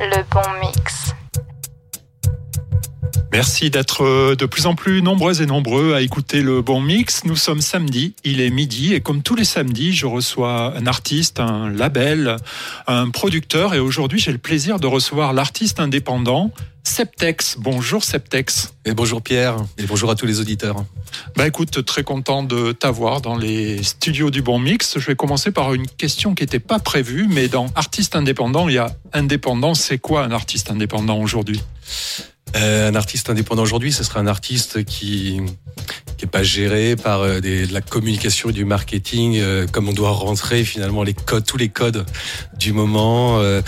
le bon mix. Merci d'être de plus en plus nombreux et nombreux à écouter le bon mix. Nous sommes samedi, il est midi et comme tous les samedis, je reçois un artiste, un label, un producteur et aujourd'hui j'ai le plaisir de recevoir l'artiste indépendant Septex. Bonjour Septex. Et bonjour Pierre et bonjour à tous les auditeurs. Bah écoute, très content de t'avoir dans les studios du Bon Mix. Je vais commencer par une question qui n'était pas prévue, mais dans artiste indépendant, il y a indépendant. C'est quoi un artiste indépendant aujourd'hui? Un artiste indépendant aujourd'hui, ce serait un artiste qui qui est pas géré par euh, de la communication et du marketing, euh, comme on doit rentrer finalement les codes, tous les codes du moment, euh,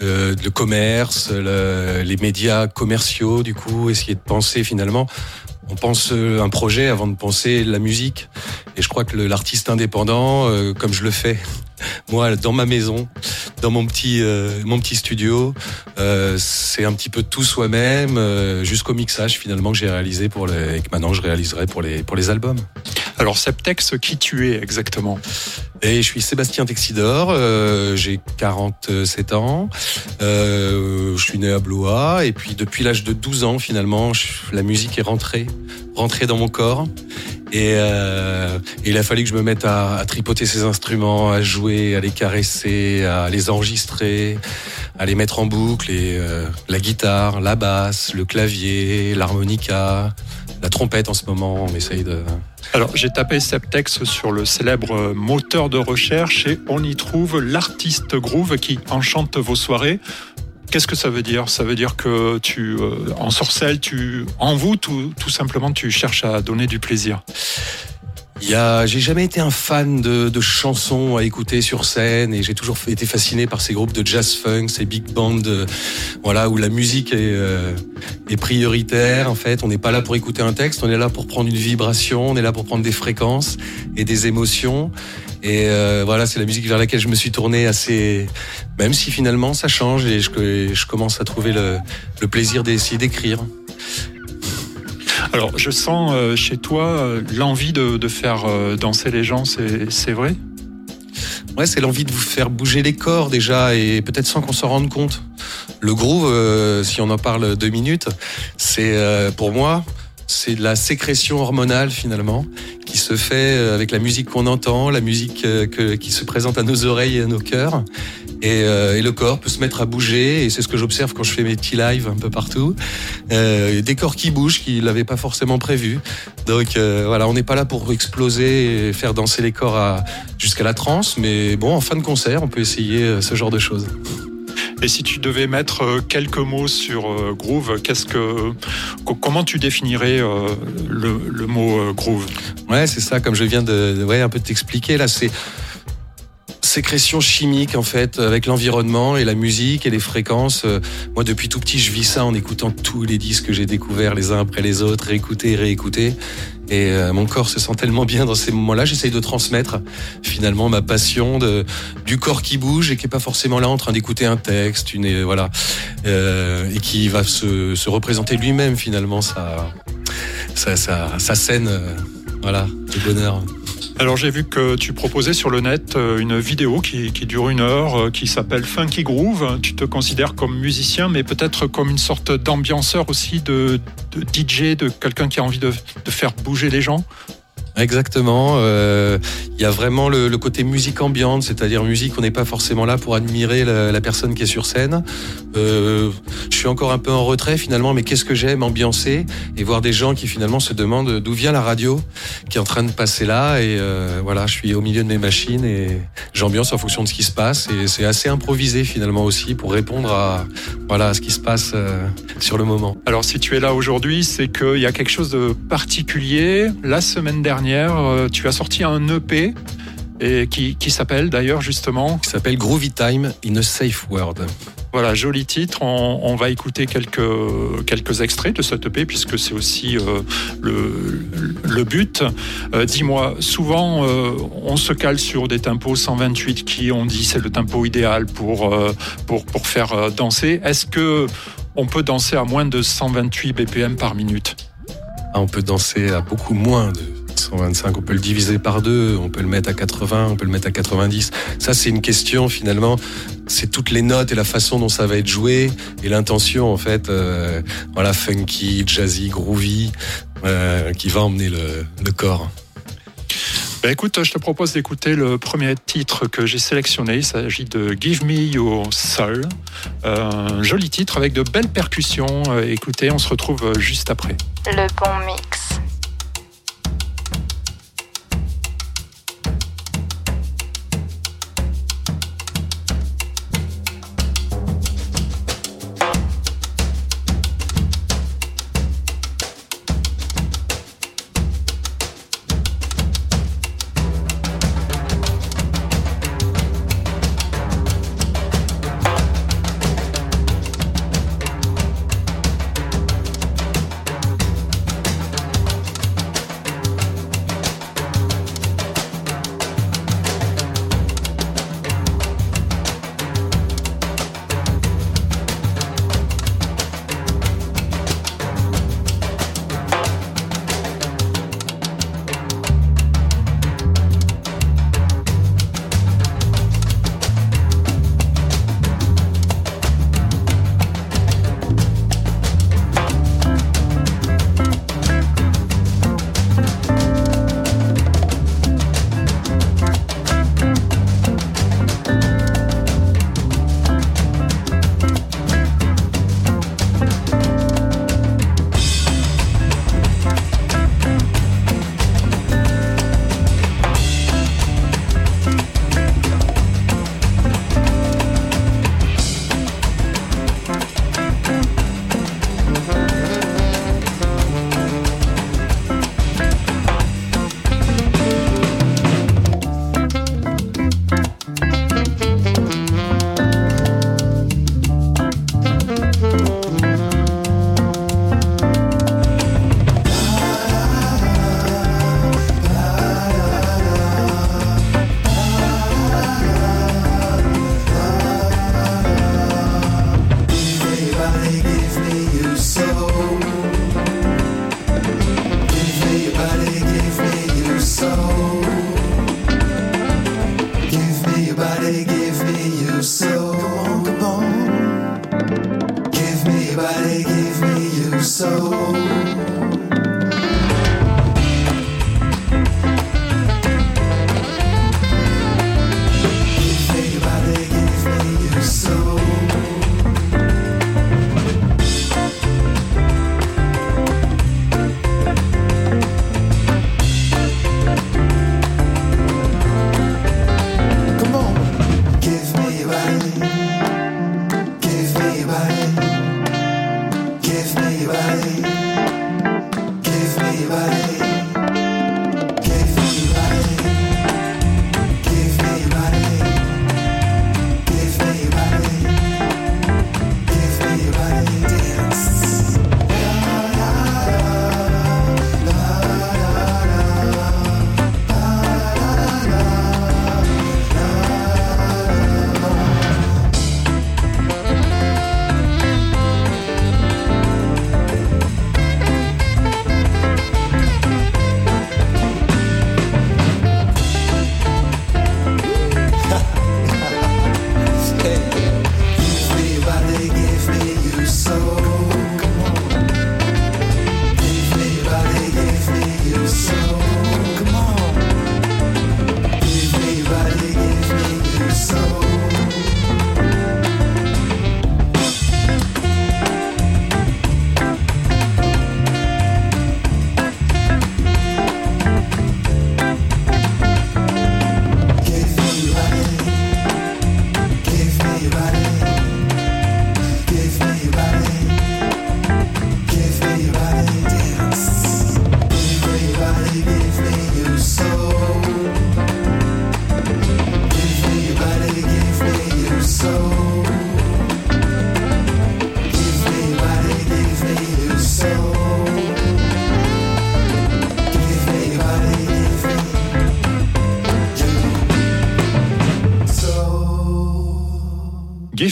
le commerce, le, les médias commerciaux, du coup, essayer de penser finalement. On pense un projet avant de penser la musique. Et je crois que l'artiste indépendant, comme je le fais moi dans ma maison, dans mon petit euh, mon petit studio. Euh, c'est un petit peu tout soi-même euh, jusqu'au mixage finalement que j'ai réalisé pour les que maintenant je réaliserai pour les pour les albums. Alors Septex, qui tu es exactement? Et je suis Sébastien Texidor, euh, j'ai 47 ans, euh, je suis né à Blois et puis depuis l'âge de 12 ans finalement, la musique est rentrée, rentrée dans mon corps. Et, euh, il a fallu que je me mette à, à, tripoter ces instruments, à jouer, à les caresser, à les enregistrer, à les mettre en boucle. Et euh, la guitare, la basse, le clavier, l'harmonica, la trompette en ce moment, on essaye de... Alors j'ai tapé Septex sur le célèbre moteur de recherche et on y trouve l'artiste groove qui enchante vos soirées. Qu'est-ce que ça veut dire? Ça veut dire que tu, euh, en sorcelle, tu, en vous, tout, tout simplement, tu cherches à donner du plaisir. Il y a, j'ai jamais été un fan de, de, chansons à écouter sur scène et j'ai toujours été fasciné par ces groupes de jazz funk, ces big bands, voilà où la musique est, euh, est prioritaire. En fait, on n'est pas là pour écouter un texte, on est là pour prendre une vibration, on est là pour prendre des fréquences et des émotions. Et euh, voilà, c'est la musique vers laquelle je me suis tourné assez, même si finalement ça change et je, je commence à trouver le, le plaisir d'essayer d'écrire. Alors, je sens euh, chez toi euh, l'envie de, de, faire euh, danser les gens, c'est vrai? Ouais, c'est l'envie de vous faire bouger les corps déjà et peut-être sans qu'on s'en rende compte. Le groove, euh, si on en parle deux minutes, c'est euh, pour moi, c'est de la sécrétion hormonale finalement qui se fait avec la musique qu'on entend, la musique que, qui se présente à nos oreilles et à nos cœurs. Et, euh, et, le corps peut se mettre à bouger et c'est ce que j'observe quand je fais mes petits lives un peu partout. Euh, des corps qui bougent qui l'avaient pas forcément prévu. Donc euh, voilà on n'est pas là pour exploser et faire danser les corps jusqu'à la transe mais bon en fin de concert on peut essayer ce genre de choses. Et si tu devais mettre quelques mots sur groove, qu'est-ce que, comment tu définirais le, le mot groove? Ouais, c'est ça. Comme je viens de, ouais, un peu t'expliquer là, c'est sécrétion chimique en fait avec l'environnement et la musique et les fréquences. Moi depuis tout petit je vis ça en écoutant tous les disques que j'ai découverts les uns après les autres, réécouter, réécouter. Et euh, mon corps se sent tellement bien dans ces moments-là. J'essaye de transmettre finalement ma passion de, du corps qui bouge et qui est pas forcément là en train d'écouter un texte, une voilà, euh, et qui va se, se représenter lui-même finalement sa, sa, sa, sa scène, euh, voilà, de bonheur. Alors j'ai vu que tu proposais sur le net euh, une vidéo qui, dure une heure, euh, qui s'appelle Funky Groove. Tu te considères comme musicien, mais peut-être comme une sorte d'ambianceur aussi, de, DJ, de quelqu'un qui a envie de faire bouger les gens? Exactement. Euh, il y a vraiment le, le côté musique ambiante, c'est-à-dire musique, on n'est pas forcément là pour admirer la, la, personne qui est sur scène. Euh, je suis encore un peu en retrait finalement, mais qu'est-ce que j'aime ambiancer et voir des gens qui finalement se demandent d'où vient la radio qui est en train de passer là. Et euh, voilà, je suis au milieu de mes machines et j'ambiance en fonction de ce qui se passe. Et c'est assez improvisé finalement aussi pour répondre à voilà à ce qui se passe euh, sur le moment. Alors si tu es là aujourd'hui, c'est qu'il y a quelque chose de particulier. La semaine dernière euh, tu as sorti un EP et qui, qui s'appelle d'ailleurs justement qui s'appelle Groovy Time in a Safe World. Voilà, joli titre. On, on, va écouter quelques, quelques extraits de cet EP puisque c'est aussi euh, le, le, but. Euh, Dis-moi, souvent euh, on se cale sur des tempos 128 qui on dit c'est le tempo idéal pour, pour, pour faire danser. Est-ce que on peut danser à moins de 128 BPM par minute? Ah, On peut danser à beaucoup moins de 125, on peut le diviser par deux, on peut le mettre à 80, on peut le mettre à 90. Ça, c'est une question finalement. C'est toutes les notes et la façon dont ça va être joué et l'intention en fait, euh, voilà, funky, jazzy, groovy, euh, qui va emmener le, le corps. Ben écoute, je te propose d'écouter le premier titre que j'ai sélectionné. Il s'agit de Give Me Your Soul. Euh, un joli titre avec de belles percussions. Euh, écoutez, on se retrouve juste après. Le bon mix.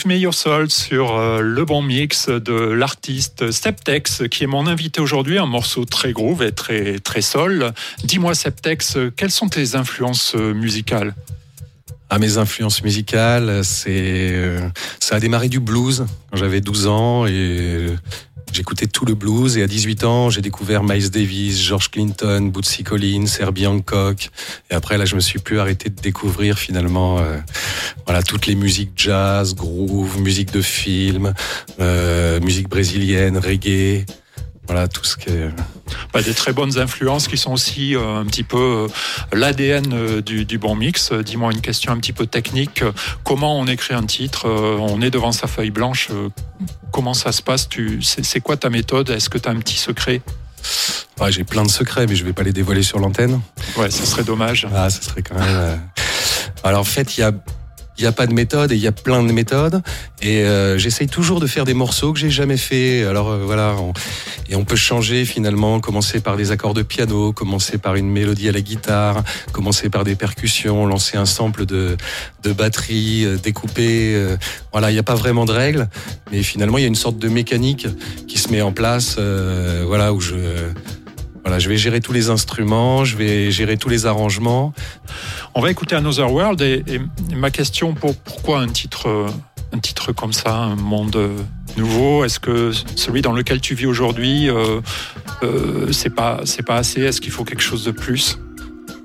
Give Me Your Soul sur euh, le bon mix de l'artiste Septex, qui est mon invité aujourd'hui, un morceau très groove et très, très soul. Dis-moi, Septex, quelles sont tes influences euh, musicales? À ah, mes influences musicales, c'est euh, ça a démarré du blues quand j'avais 12 ans et J'écoutais tout le blues et à 18 ans, j'ai découvert Miles Davis, George Clinton, Bootsy Collins, Herbie Hancock. Et après, là, je me suis plus arrêté de découvrir finalement euh, voilà toutes les musiques jazz, groove, musique de film, euh, musique brésilienne, reggae. Voilà tout ce qui est bah, des très bonnes influences qui sont aussi euh, un petit peu euh, l'ADN euh, du, du, bon mix. Dis-moi une question un petit peu technique. Comment on écrit un titre On est devant sa feuille blanche. Comment ça se passe? C'est quoi ta méthode? Est-ce que tu as un petit secret? Ouais, J'ai plein de secrets, mais je vais pas les dévoiler sur l'antenne. Ouais, ce serait dommage. Ah, ce serait quand même. Alors en fait, il y a il n'y a pas de méthode et il y a plein de méthodes. Et euh, j'essaye toujours de faire des morceaux que j'ai jamais fait. Alors euh, voilà, et on peut changer finalement, commencer par des accords de piano, commencer par une mélodie à la guitare, commencer par des percussions, lancer un sample de, de batterie, euh, découper. Euh, voilà, il n'y a pas vraiment de règles, mais finalement il y a une sorte de mécanique qui se met en place. voilà, où je voilà, je vais gérer tous les instruments, je vais gérer tous les arrangements. On va écouter Another World et, ma question pour pourquoi un titre, un titre comme ça, un monde nouveau? Est-ce que celui dans lequel tu vis aujourd'hui, euh, euh, c'est pas c'est pas assez? Est-ce qu'il faut quelque chose de plus?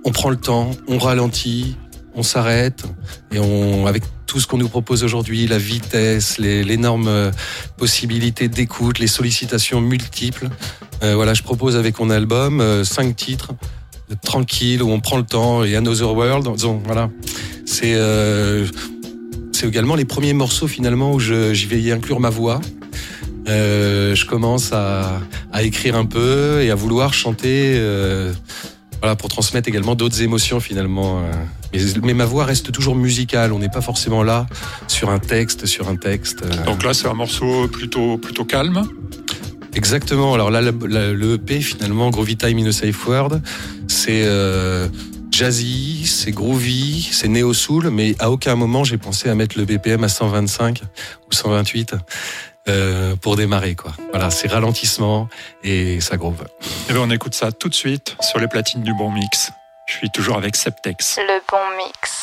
On prend le temps, on ralentit, on s'arrête et on avec tout ce qu'on nous propose aujourd'hui, la vitesse, l'énorme possibilité d'écoute, les sollicitations multiples. Euh, voilà, je propose avec mon album euh, cinq titres euh, tranquille où on prend le temps et Another World. Donc, voilà, c'est c'est également les premiers morceaux finalement où j'y vais y inclure ma voix. je commence à, à, écrire un peu et à vouloir chanter. Voilà, pour transmettre également d'autres émotions finalement. Mais, mais, ma voix reste toujours musicale. On n'est pas forcément là sur un texte, sur un texte. Donc là, c'est un morceau plutôt plutôt calme. Exactement. Alors là, le EP finalement, Groovy Time in a Safe World, c'est euh, jazzy, c'est groovy, c'est néo soul, mais à aucun moment j'ai pensé à mettre le BPM à 125 ou 128 euh, pour démarrer quoi. Voilà, c'est ralentissement et ça groove. Et eh bien on écoute ça tout de suite sur les platines du Bon Mix. Je suis toujours avec Septex. Le Bon Mix.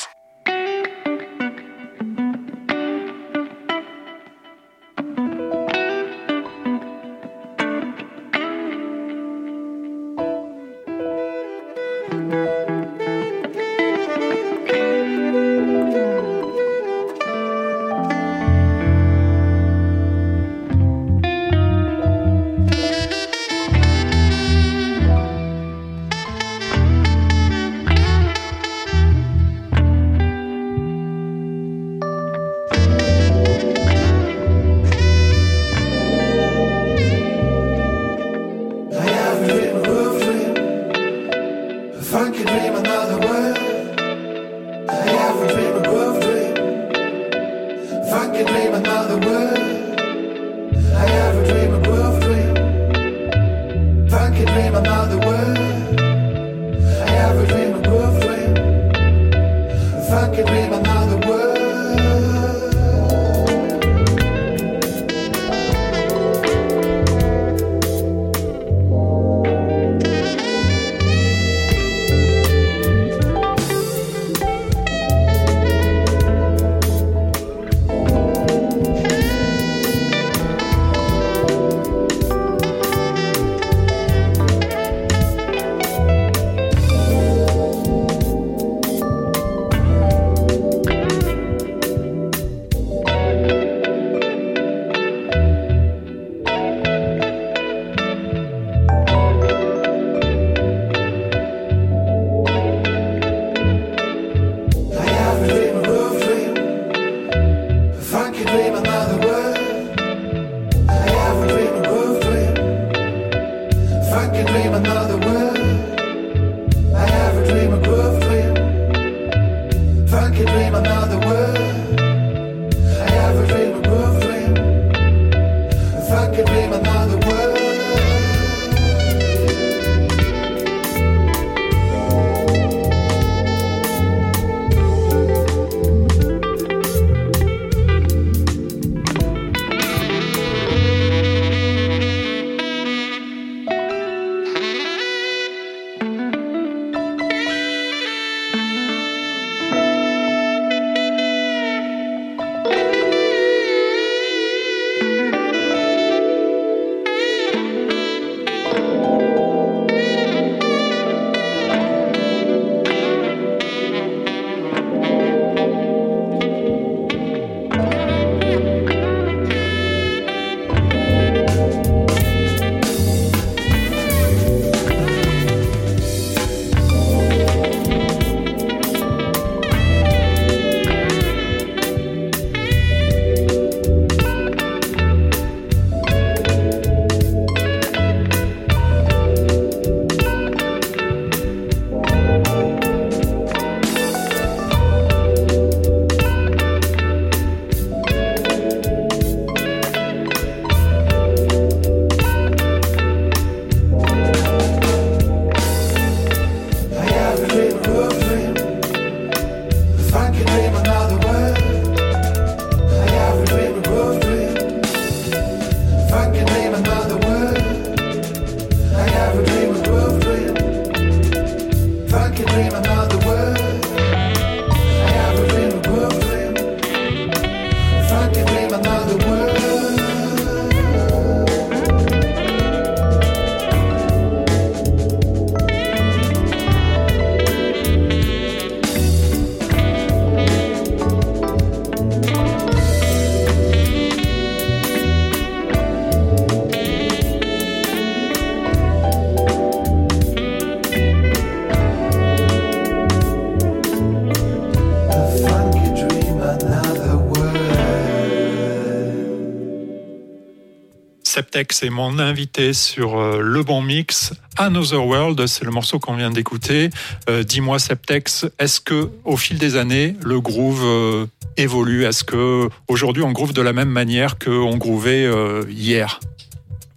Septex est mon invité sur euh, Le Bon Mix. Another World, c'est le morceau qu'on vient d'écouter. Euh, dis-moi, Septex, est-ce que au fil des années, le groove euh, évolue? Est-ce que aujourd'hui on groove de la même manière qu'on grouvait hier?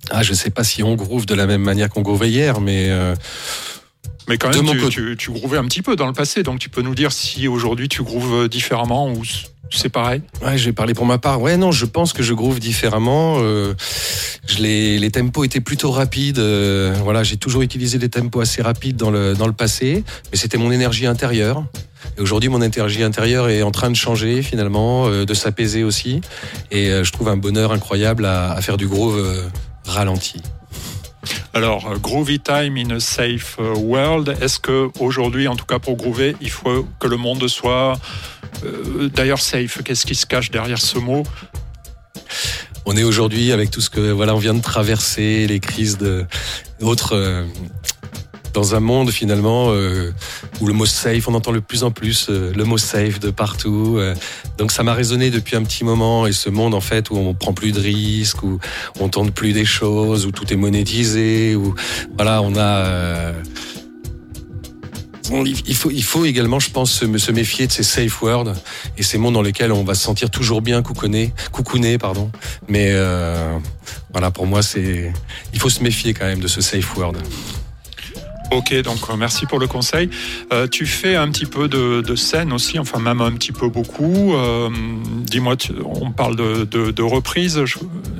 Ah, je sais pas si on groove de la même manière qu'on grouvait hier, mais. Mais quand même, tu, tu, tu, grouvais un petit peu dans le passé, donc tu peux nous dire si aujourd'hui tu grooves différemment ou c'est pareil Ouais, je vais pour ma part. Ouais, non, je pense que je groove différemment. Euh, je les, tempos étaient plutôt rapides. Euh, voilà, j'ai toujours utilisé des tempos assez rapides dans le, dans le passé, mais c'était mon énergie intérieure. Et aujourd'hui, mon énergie intérieure est en train de changer finalement, euh, de s'apaiser aussi. Et je trouve un bonheur incroyable à, à faire du groove ralenti. Alors, Groovy Time in a Safe World, est-ce que aujourd'hui, en tout cas pour groover, il faut que le monde soit euh, d'ailleurs, safe, qu'est-ce qui se cache derrière ce mot? On est aujourd'hui avec tout ce que voilà on vient de traverser les crises de euh, dans un monde finalement euh, où le mot safe on entend le plus en plus le mot safe de partout donc ça m'a résonné depuis un petit moment et ce monde en fait où on prend plus de risques où on tente plus des choses où tout est monétisé où voilà on a il faut, il faut également, je pense, se, méfier de ces safe words et ces mondes dans lesquels on va se sentir toujours bien coucouné, coucouné, pardon. Mais euh, voilà, pour moi, c'est, il faut se méfier quand même de ce safe word. Ok, donc euh, merci pour le conseil. Euh, tu fais un petit peu de, de, scène aussi, enfin même un petit peu beaucoup. Euh, Dis-moi, on parle de, de, de reprise.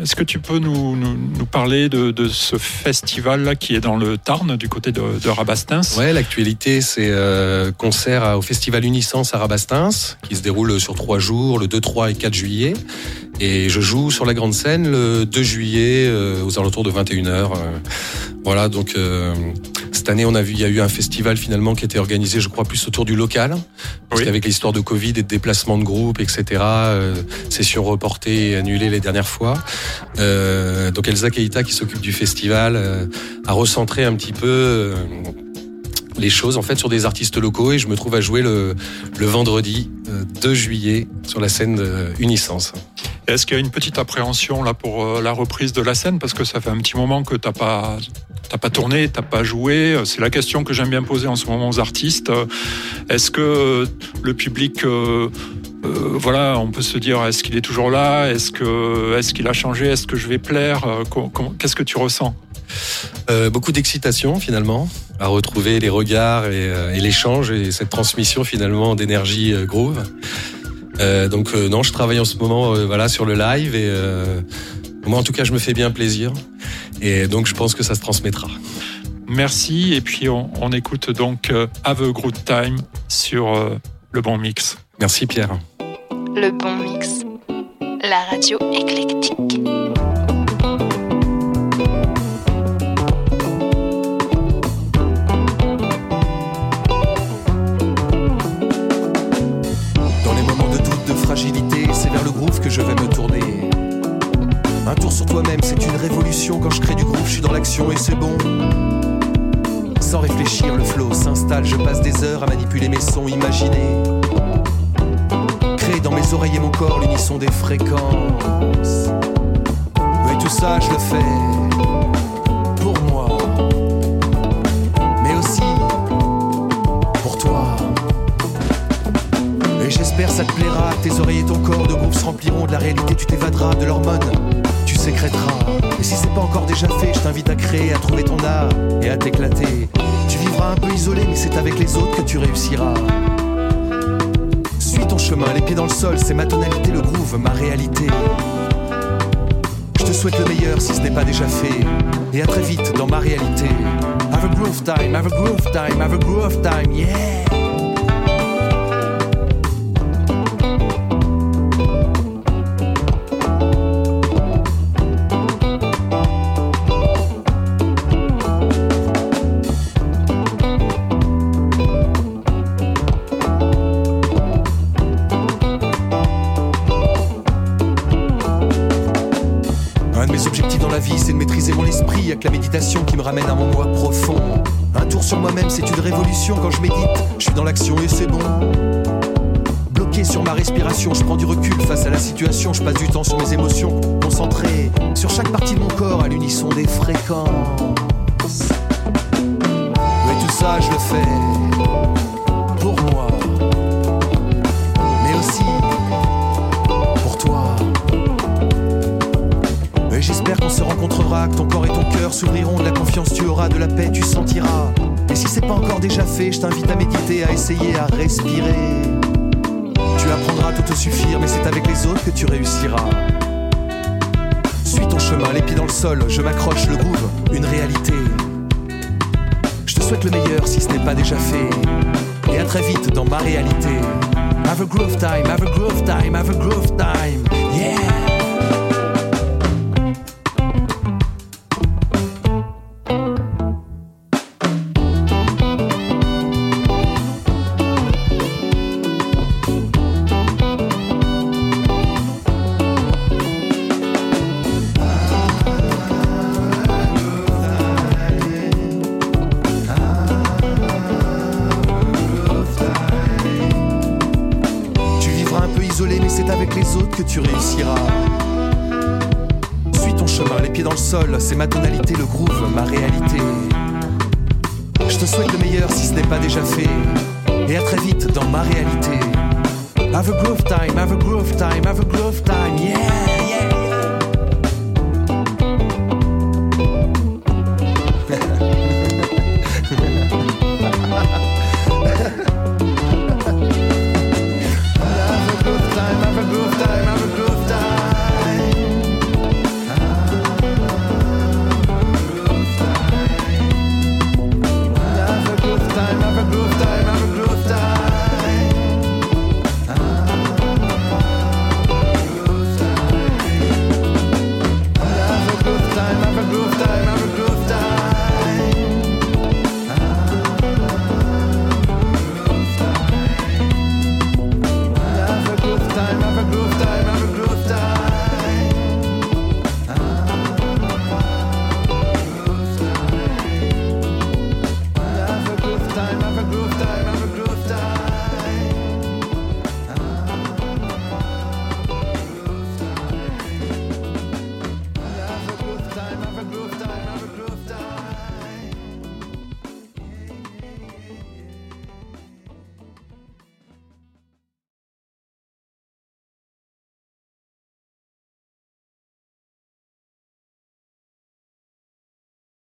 Est-ce que tu peux nous, nous, nous parler de, ce festival-là qui est dans le Tarn, du côté de, Rabastins Ouais, l'actualité, c'est euh, concert au Festival Unisens à Rabastins, qui se déroule sur trois jours, le 2, 3 et 4 juillet. Et je joue sur la grande scène le 2 juillet euh, aux alentours de 21h. Euh, voilà, donc cette année, on a vu, il y a eu un festival finalement qui était organisé, je crois, plus autour du local. Parce qu'avec l'histoire de Covid et de déplacement de groupe, etc., euh, sessions reportées et annulées les dernières fois. Euh, donc Elsa Keita, qui s'occupe du festival, a recentré un petit peu les choses en fait sur des artistes locaux et je me trouve à jouer le, le vendredi 2 juillet sur la scène Unisens. Est-ce qu'il y a une petite appréhension là pour euh, la reprise de la scène? Parce que ça fait un petit moment que t'as pas t'as pas tourné, t'as pas joué. C'est la question que j'aime bien poser en ce moment aux artistes. Est-ce que le public euh, euh, voilà, on peut se dire est-ce qu'il est toujours là? Est-ce que est-ce qu'il a changé? Est-ce que je vais plaire? Qu'est-ce que tu ressens? Beaucoup d'excitation finalement à retrouver les regards et, et l'échange et cette transmission finalement d'énergie groove. Euh, donc euh, non, je travaille en ce moment euh, voilà sur le live et moi en tout cas je me fais bien plaisir et donc je pense que ça se transmettra. Merci et puis on, on écoute donc Have a Good Time sur le bon mix. Merci Pierre. Le bon mix, la radio éclectique. que je vais me tourner. Un tour sur toi-même, c'est une révolution. Quand je crée du groupe, je suis dans l'action et c'est bon. Sans réfléchir, le flow s'installe. Je passe des heures à manipuler mes sons imaginés. Créer dans mes oreilles et mon corps l'unisson des fréquences. Mais tout ça, je le fais ça te plaira. Tes oreilles et ton corps de groupe se rempliront de la réalité. Tu t'évaderas de l'hormone, tu sécréteras. Et si c'est pas encore déjà fait, je t'invite à créer, à trouver ton art et à t'éclater. Tu vivras un peu isolé, mais c'est avec les autres que tu réussiras. Suis ton chemin, les pieds dans le sol, c'est ma tonalité, le groove, ma réalité. Je te souhaite le meilleur si ce n'est pas déjà fait. Et à très vite dans ma réalité. Have a groove time, have a groove time, have a groove time, yeah! Qui me ramène à mon moi profond. Un tour sur moi-même, c'est une révolution quand je médite. Je suis dans l'action et c'est bon. Bloqué sur ma ma respiration, je prends du recul face à la situation, je passe du temps sur mes émotions, concentré sur chaque partie de mon corps à l'unisson des fréquences. Mais tout ça, je le fais j'espère qu'on se rencontrera, que ton corps et ton cœur s'ouvriront, de la confiance tu auras, de la paix tu sentiras. Et si c'est pas encore déjà fait, je t'invite à méditer, à essayer, à respirer. Tu apprendras tout te suffire, mais c'est avec les autres que tu réussiras. Suis ton chemin, les pieds dans le sol, je m'accroche le groove, une réalité. Je te souhaite le meilleur si ce n'est pas déjà fait. Et à très vite dans ma réalité. Have a groove time, have a groove time, have a groove time. Yeah! Les pieds dans le sol, c'est ma tonalité, le groove, ma réalité. Je te souhaite le meilleur si ce n'est pas déjà fait. Et à très vite dans ma réalité. Have a groove time, have a groove time, have a groove time, yeah. birthday, happy birthday.